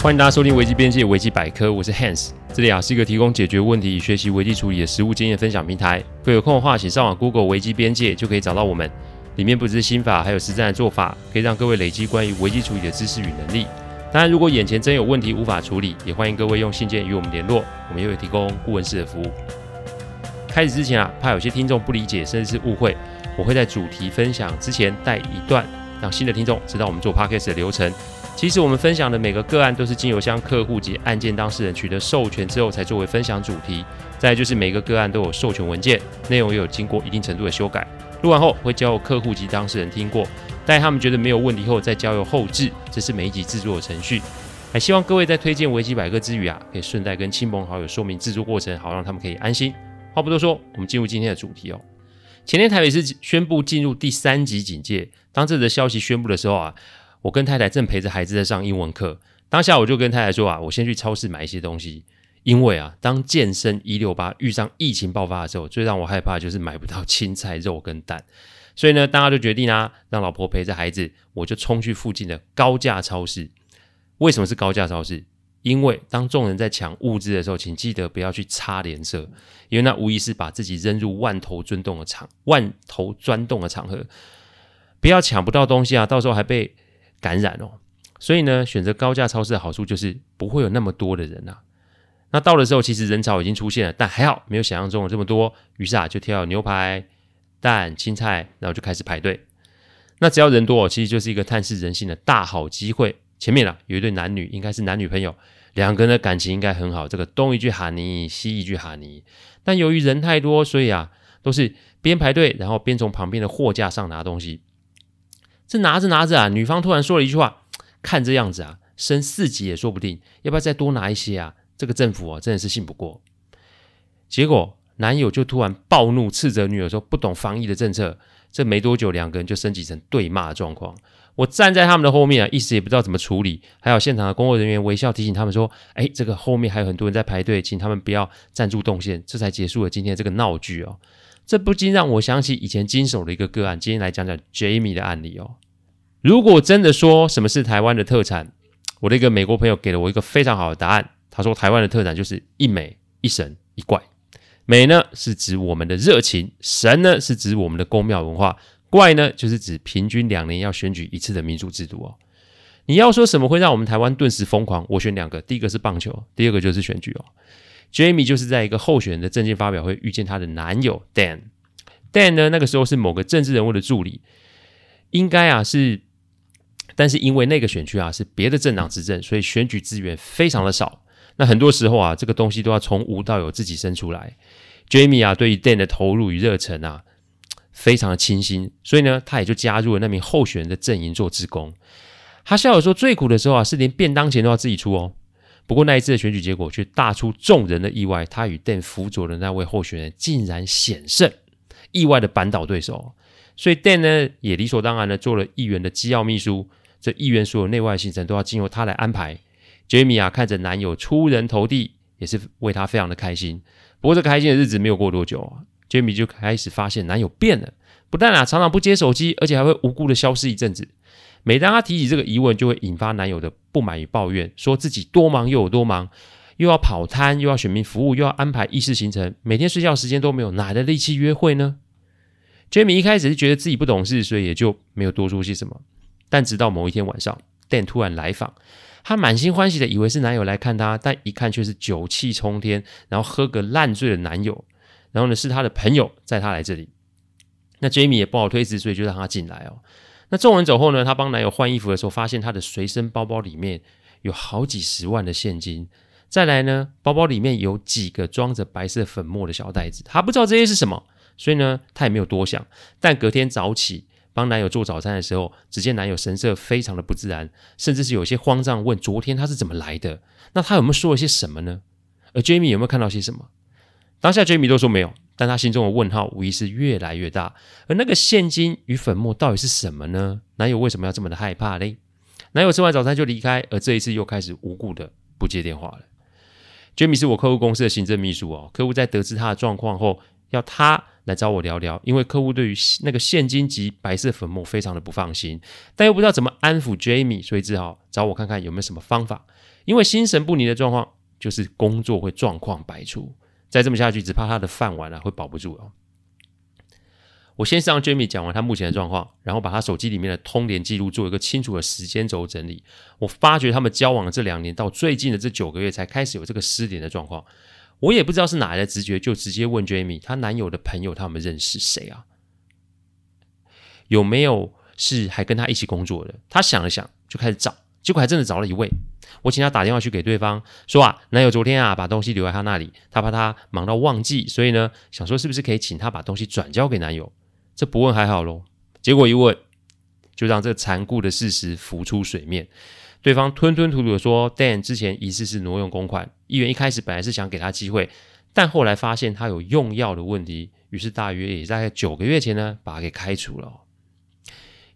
欢迎大家收听危机边界危机百科，我是 Hans，这里啊是一个提供解决问题与学习危机处理的实务经验分享平台。各位有空的话，请上网 Google 危机边界就可以找到我们，里面不只是心法，还有实战的做法，可以让各位累积关于危机处理的知识与能力。当然，如果眼前真有问题无法处理，也欢迎各位用信件与我们联络，我们也会提供顾问式的服务。开始之前啊，怕有些听众不理解甚至是误会，我会在主题分享之前带一段，让新的听众知道我们做 Podcast 的流程。其实我们分享的每个个案都是经由向客户及案件当事人取得授权之后才作为分享主题。再就是每个个案都有授权文件，内容也有经过一定程度的修改。录完后会交由客户及当事人听过，待他们觉得没有问题后再交由后制，这是每一集制作的程序。还希望各位在推荐维基百科之余啊，可以顺带跟亲朋好友说明制作过程，好让他们可以安心。话不多说，我们进入今天的主题哦。前天台北市宣布进入第三级警戒，当这则消息宣布的时候啊。我跟太太正陪着孩子在上英文课，当下我就跟太太说啊，我先去超市买一些东西，因为啊，当健身一六八遇上疫情爆发的时候，最让我害怕就是买不到青菜、肉跟蛋，所以呢，大家就决定啊，让老婆陪着孩子，我就冲去附近的高价超市。为什么是高价超市？因为当众人在抢物资的时候，请记得不要去擦脸色，因为那无疑是把自己扔入万头钻洞的场、万头钻洞的场合，不要抢不到东西啊，到时候还被。感染哦，所以呢，选择高价超市的好处就是不会有那么多的人啊。那到的时候，其实人潮已经出现了，但还好没有想象中的这么多。于是啊，就挑牛排、蛋、青菜，然后就开始排队。那只要人多，其实就是一个探视人性的大好机会。前面啊，有一对男女，应该是男女朋友，两个人的感情应该很好。这个东一句哈尼，西一句哈尼。但由于人太多，所以啊，都是边排队，然后边从旁边的货架上拿东西。这拿着拿着啊，女方突然说了一句话：“看这样子啊，升四级也说不定，要不要再多拿一些啊？”这个政府啊，真的是信不过。结果男友就突然暴怒，斥责女友说：“不懂防疫的政策。”这没多久，两个人就升级成对骂的状况。我站在他们的后面啊，一时也不知道怎么处理。还有现场的工作人员微笑提醒他们说：“哎，这个后面还有很多人在排队，请他们不要站住动线。”这才结束了今天这个闹剧哦。这不禁让我想起以前经手的一个个案，今天来讲讲 Jamie 的案例哦。如果真的说什么是台湾的特产，我的一个美国朋友给了我一个非常好的答案。他说台湾的特产就是一美一神一怪。美呢是指我们的热情，神呢是指我们的宫庙文化，怪呢就是指平均两年要选举一次的民主制度哦。你要说什么会让我们台湾顿时疯狂？我选两个，第一个是棒球，第二个就是选举哦。Jamie 就是在一个候选人的政见发表会遇见她的男友 Dan。Dan 呢，那个时候是某个政治人物的助理，应该啊是，但是因为那个选区啊是别的政党执政，所以选举资源非常的少。那很多时候啊，这个东西都要从无到有自己生出来。Jamie 啊，对于 Dan 的投入与热忱啊，非常的倾心，所以呢，他也就加入了那名候选人的阵营做职工。他笑着说，最苦的时候啊，是连便当钱都要自己出哦。不过那一次的选举结果却大出众人的意外，他与 Dan 辅佐的那位候选人竟然险胜，意外的扳倒对手。所以 Dan 呢也理所当然的做了议员的机要秘书，这议员所有内外行程都要经由他来安排。Jamie 啊看着男友出人头地，也是为他非常的开心。不过这个开心的日子没有过多久，Jamie 就开始发现男友变了，不但啊常常不接手机，而且还会无故的消失一阵子。每当他提起这个疑问，就会引发男友的不满与抱怨，说自己多忙又有多忙，又要跑摊，又要选民服务，又要安排议事行程，每天睡觉时间都没有，哪来的力气约会呢？Jamie 一开始是觉得自己不懂事，所以也就没有多说些什么。但直到某一天晚上，Dan 突然来访，她满心欢喜的以为是男友来看她，但一看却是酒气冲天，然后喝个烂醉的男友，然后呢是她的朋友载她来这里。那 Jamie 也不好推辞，所以就让他进来哦。那众人走后呢，她帮男友换衣服的时候，发现她的随身包包里面有好几十万的现金。再来呢，包包里面有几个装着白色粉末的小袋子，她不知道这些是什么，所以呢，她也没有多想。但隔天早起帮男友做早餐的时候，只见男友神色非常的不自然，甚至是有些慌张，问昨天他是怎么来的？那他有没有说了些什么呢？而 Jamie 有没有看到些什么？当下 Jamie 都说没有。但他心中的问号无疑是越来越大，而那个现金与粉末到底是什么呢？男友为什么要这么的害怕嘞？男友吃完早餐就离开，而这一次又开始无故的不接电话了。Jamie 是我客户公司的行政秘书哦，客户在得知他的状况后，要他来找我聊聊，因为客户对于那个现金及白色粉末非常的不放心，但又不知道怎么安抚 Jamie，所以只好找我看看有没有什么方法。因为心神不宁的状况，就是工作会状况百出，再这么下去，只怕他的饭碗啊会保不住哦。我先是让 Jamie 讲完他目前的状况，然后把他手机里面的通联记录做一个清楚的时间轴整理。我发觉他们交往的这两年到最近的这九个月才开始有这个失联的状况。我也不知道是哪来的直觉，就直接问 Jamie，她男友的朋友他们认识谁啊？有没有是还跟他一起工作的？他想了想，就开始找，结果还真的找了一位。我请他打电话去给对方，说啊，男友昨天啊把东西留在他那里，他怕他忙到忘记，所以呢想说是不是可以请他把东西转交给男友。这不问还好喽，结果一问，就让这残酷的事实浮出水面。对方吞吞吐吐的说，Dan 之前疑似是挪用公款，议员一开始本来是想给他机会，但后来发现他有用药的问题，于是大约也在九个月前呢，把他给开除了。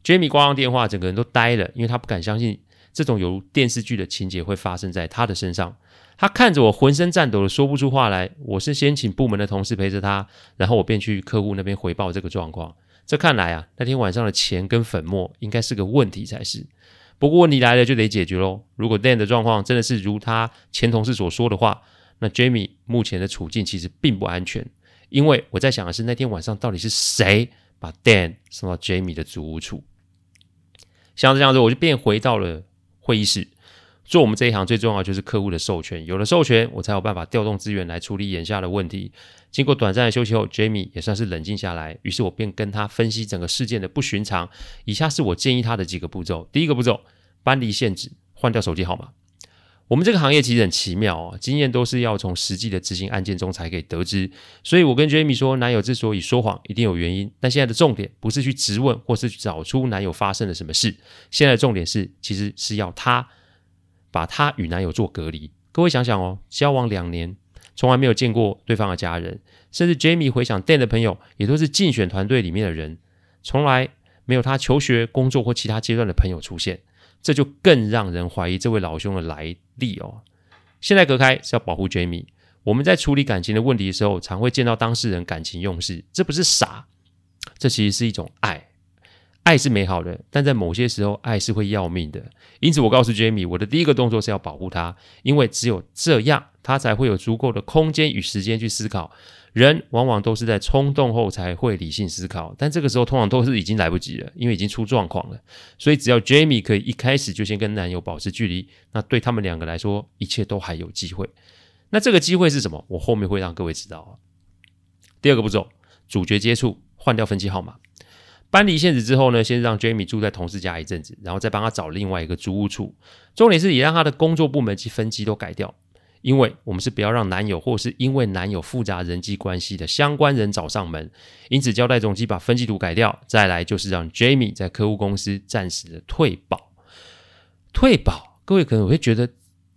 Jamie 挂上电话，整个人都呆了，因为他不敢相信这种犹如电视剧的情节会发生在他的身上。他看着我，浑身颤抖的说不出话来。我是先请部门的同事陪着他，然后我便去客户那边回报这个状况。这看来啊，那天晚上的钱跟粉末应该是个问题才是。不过问题来了就得解决喽。如果 Dan 的状况真的是如他前同事所说的话，那 Jamie 目前的处境其实并不安全。因为我在想的是，那天晚上到底是谁把 Dan 送到 Jamie 的主屋处？想着想着，我就便回到了会议室。做我们这一行最重要就是客户的授权，有了授权，我才有办法调动资源来处理眼下的问题。经过短暂的休息后，Jamie 也算是冷静下来，于是我便跟他分析整个事件的不寻常。以下是我建议他的几个步骤：第一个步骤，搬离现址，换掉手机号码。我们这个行业其实很奇妙哦，经验都是要从实际的执行案件中才可以得知。所以我跟 Jamie 说，男友之所以说谎，一定有原因。但现在的重点不是去质问，或是去找出男友发生了什么事，现在的重点是，其实是要他。把她与男友做隔离。各位想想哦，交往两年，从来没有见过对方的家人，甚至 Jamie 回想 Dan 的朋友，也都是竞选团队里面的人，从来没有他求学、工作或其他阶段的朋友出现，这就更让人怀疑这位老兄的来历哦。现在隔开是要保护 Jamie。我们在处理感情的问题的时候，常会见到当事人感情用事，这不是傻，这其实是一种爱。爱是美好的，但在某些时候，爱是会要命的。因此，我告诉 Jamie，我的第一个动作是要保护他，因为只有这样，他才会有足够的空间与时间去思考。人往往都是在冲动后才会理性思考，但这个时候通常都是已经来不及了，因为已经出状况了。所以，只要 Jamie 可以一开始就先跟男友保持距离，那对他们两个来说，一切都还有机会。那这个机会是什么？我后面会让各位知道。第二个步骤，主角接触，换掉分机号码。搬离现址之后呢，先让 Jamie 住在同事家一阵子，然后再帮他找另外一个租屋处。重点是也让他的工作部门及分机都改掉，因为我们是不要让男友或是因为男友复杂人际关系的相关人找上门。因此交代总机把分机图改掉。再来就是让 Jamie 在客户公司暂时的退保。退保，各位可能会觉得，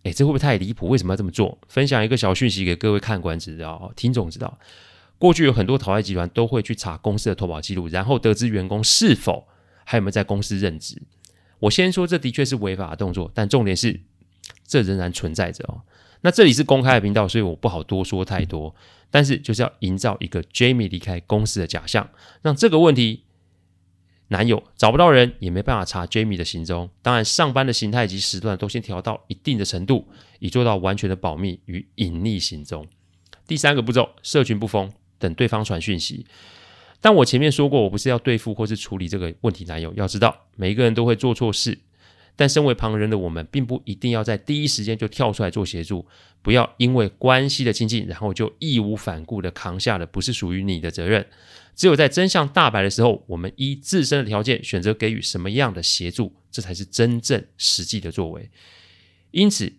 哎，这会不会太离谱？为什么要这么做？分享一个小讯息给各位看官知道，听众知道。过去有很多讨债集团都会去查公司的投保记录，然后得知员工是否还有没有在公司任职。我先说，这的确是违法的动作，但重点是这仍然存在着哦。那这里是公开的频道，所以我不好多说太多。但是就是要营造一个 Jamie 离开公司的假象，让这个问题男友找不到人，也没办法查 Jamie 的行踪。当然，上班的形态及时段都先调到一定的程度，以做到完全的保密与隐匿行踪。第三个步骤，社群不封。等对方传讯息，但我前面说过，我不是要对付或是处理这个问题男友。要知道，每一个人都会做错事，但身为旁人的我们，并不一定要在第一时间就跳出来做协助。不要因为关系的亲近，然后就义无反顾的扛下了不是属于你的责任。只有在真相大白的时候，我们依自身的条件选择给予什么样的协助，这才是真正实际的作为。因此，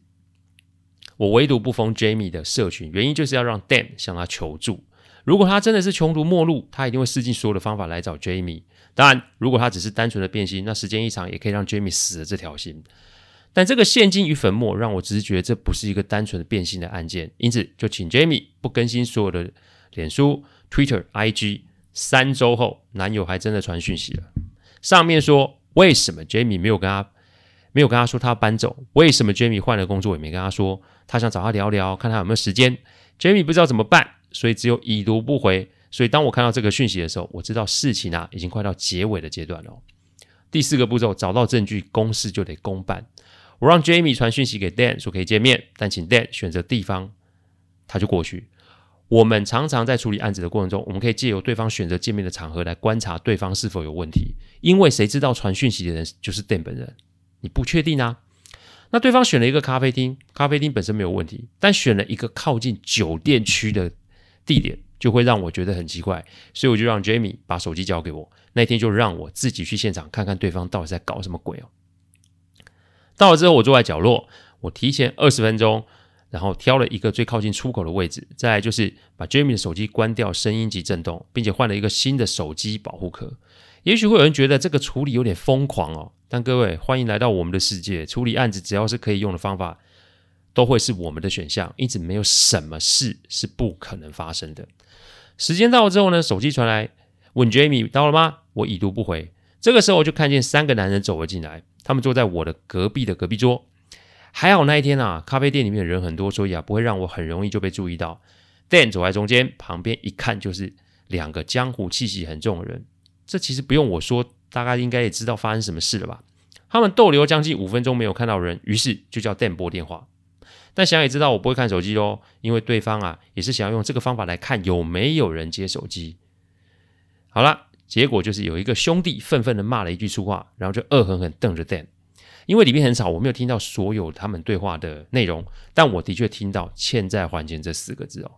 我唯独不封 Jamie 的社群，原因就是要让 Dan 向他求助。如果他真的是穷途末路，他一定会试尽所有的方法来找 Jamie。当然，如果他只是单纯的变心，那时间一长也可以让 Jamie 死了这条心。但这个现金与粉末让我直觉这不是一个单纯的变心的案件，因此就请 Jamie 不更新所有的脸书、Twitter、IG。三周后，男友还真的传讯息了，上面说为什么 Jamie 没有跟他没有跟他说他要搬走？为什么 Jamie 换了工作也没跟他说？他想找他聊聊，看他有没有时间。Jamie 不知道怎么办。所以只有已读不回，所以当我看到这个讯息的时候，我知道事情啊已经快到结尾的阶段了。第四个步骤，找到证据，公事就得公办。我让 Jamie 传讯息给 Dan 说可以见面，但请 Dan 选择地方，他就过去。我们常常在处理案子的过程中，我们可以借由对方选择见面的场合来观察对方是否有问题。因为谁知道传讯息的人就是 Dan 本人？你不确定啊。那对方选了一个咖啡厅，咖啡厅本身没有问题，但选了一个靠近酒店区的地点，就会让我觉得很奇怪。所以我就让 Jamie 把手机交给我，那天就让我自己去现场看看对方到底在搞什么鬼哦。到了之后，我坐在角落，我提前二十分钟，然后挑了一个最靠近出口的位置。再就是把 Jamie 的手机关掉声音及震动，并且换了一个新的手机保护壳。也许会有人觉得这个处理有点疯狂哦，但各位欢迎来到我们的世界。处理案子只要是可以用的方法，都会是我们的选项。因此，没有什么事是不可能发生的。时间到了之后呢，手机传来问 Jamie 到了吗？我已读不回。这个时候就看见三个男人走了进来。他们坐在我的隔壁的隔壁桌，还好那一天啊，咖啡店里面的人很多，所以啊不会让我很容易就被注意到。Dan 走在中间，旁边一看就是两个江湖气息很重的人。这其实不用我说，大概应该也知道发生什么事了吧？他们逗留将近五分钟没有看到人，于是就叫 Dan 拨电话。但想也知道我不会看手机哦，因为对方啊也是想要用这个方法来看有没有人接手机。好了。结果就是有一个兄弟愤愤地骂了一句粗话，然后就恶狠狠瞪着 Dan。因为里面很少，我没有听到所有他们对话的内容，但我的确听到“欠债还钱”这四个字哦。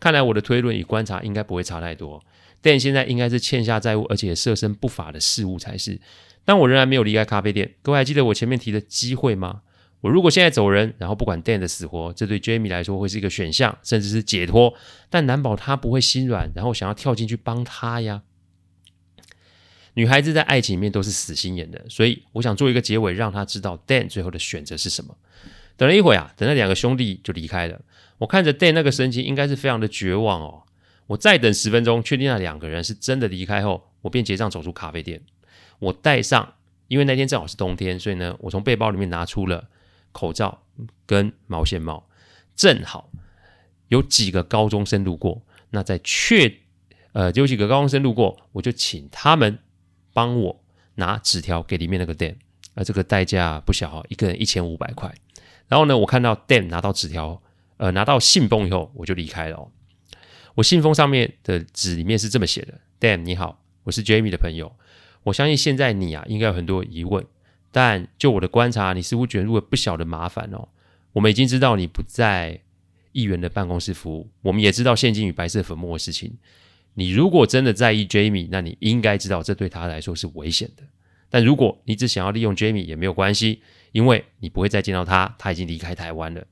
看来我的推论与观察应该不会差太多。Dan 现在应该是欠下债务，而且涉身不法的事物才是。但我仍然没有离开咖啡店。各位还记得我前面提的机会吗？如果现在走人，然后不管 Dan 的死活，这对 Jamie 来说会是一个选项，甚至是解脱。但难保他不会心软，然后想要跳进去帮他呀。女孩子在爱情里面都是死心眼的，所以我想做一个结尾，让她知道 Dan 最后的选择是什么。等了一会啊，等那两个兄弟就离开了。我看着 Dan 那个神情，应该是非常的绝望哦。我再等十分钟，确定那两个人是真的离开后，我便结账走出咖啡店。我带上，因为那天正好是冬天，所以呢，我从背包里面拿出了口罩跟毛线帽。正好有几个高中生路过，那在确呃有几个高中生路过，我就请他们。帮我拿纸条给里面那个 Dan，而这个代价不小，一个人一千五百块。然后呢，我看到 Dan 拿到纸条，呃，拿到信封以后，我就离开了哦。我信封上面的纸里面是这么写的：Dan 你好，我是 Jamie 的朋友。我相信现在你啊，应该有很多疑问，但就我的观察，你似乎卷入了不小的麻烦哦。我们已经知道你不在议员的办公室服务，我们也知道现金与白色粉末的事情。你如果真的在意 Jamie，那你应该知道这对他来说是危险的。但如果你只想要利用 Jamie 也没有关系，因为你不会再见到他，他已经离开台湾了。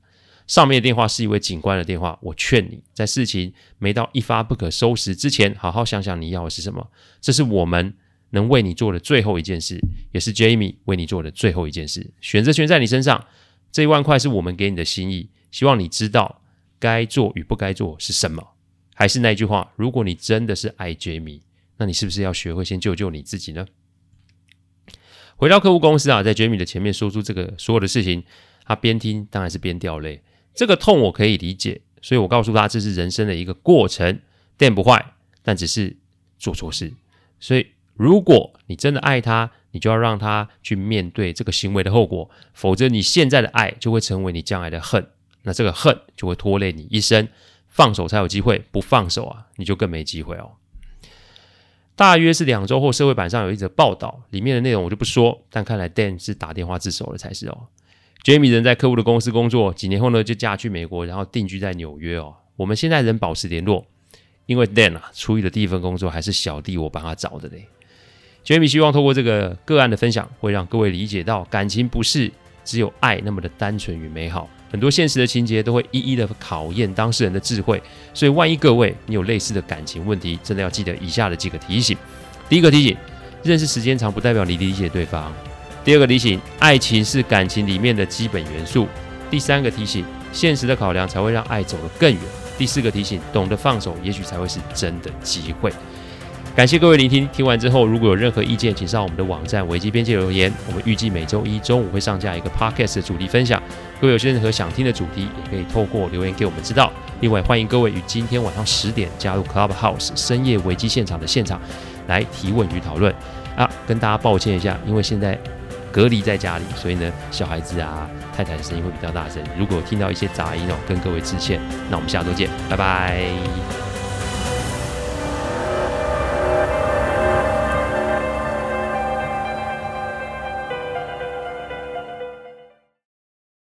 上面的电话是一位警官的电话，我劝你在事情没到一发不可收拾之前，好好想想你要的是什么。这是我们能为你做的最后一件事，也是 Jamie 为你做的最后一件事。选择权在你身上，这一万块是我们给你的心意，希望你知道该做与不该做是什么。还是那句话，如果你真的是爱 Jamie，那你是不是要学会先救救你自己呢？回到客户公司啊，在 Jamie 的前面说出这个所有的事情，他边听当然是边掉泪。这个痛我可以理解，所以我告诉他这是人生的一个过程。电不坏，但只是做错事。所以如果你真的爱他，你就要让他去面对这个行为的后果，否则你现在的爱就会成为你将来的恨，那这个恨就会拖累你一生。放手才有机会，不放手啊，你就更没机会哦。大约是两周后，社会版上有一则报道，里面的内容我就不说，但看来 Dan 是打电话自首了才是哦。Jamie 人在客户的公司工作，几年后呢就嫁去美国，然后定居在纽约哦。我们现在仍保持联络，因为 Dan 啊，初一的第一份工作还是小弟我帮他找的嘞。杰米希望透过这个个案的分享，会让各位理解到，感情不是只有爱那么的单纯与美好。很多现实的情节都会一一的考验当事人的智慧，所以万一各位你有类似的感情问题，真的要记得以下的几个提醒。第一个提醒，认识时间长不代表你理解对方。第二个提醒，爱情是感情里面的基本元素。第三个提醒，现实的考量才会让爱走得更远。第四个提醒，懂得放手，也许才会是真的机会。感谢各位聆听，听完之后如果有任何意见，请上我们的网站危机边界留言。我们预计每周一中午会上架一个 podcast 的主题分享。各位有任何想听的主题，也可以透过留言给我们知道。另外，欢迎各位于今天晚上十点加入 Clubhouse 深夜危机现场的现场来提问与讨论啊！跟大家抱歉一下，因为现在隔离在家里，所以呢，小孩子啊、太太的声音会比较大声。如果听到一些杂音哦，跟各位致歉。那我们下周见，拜拜。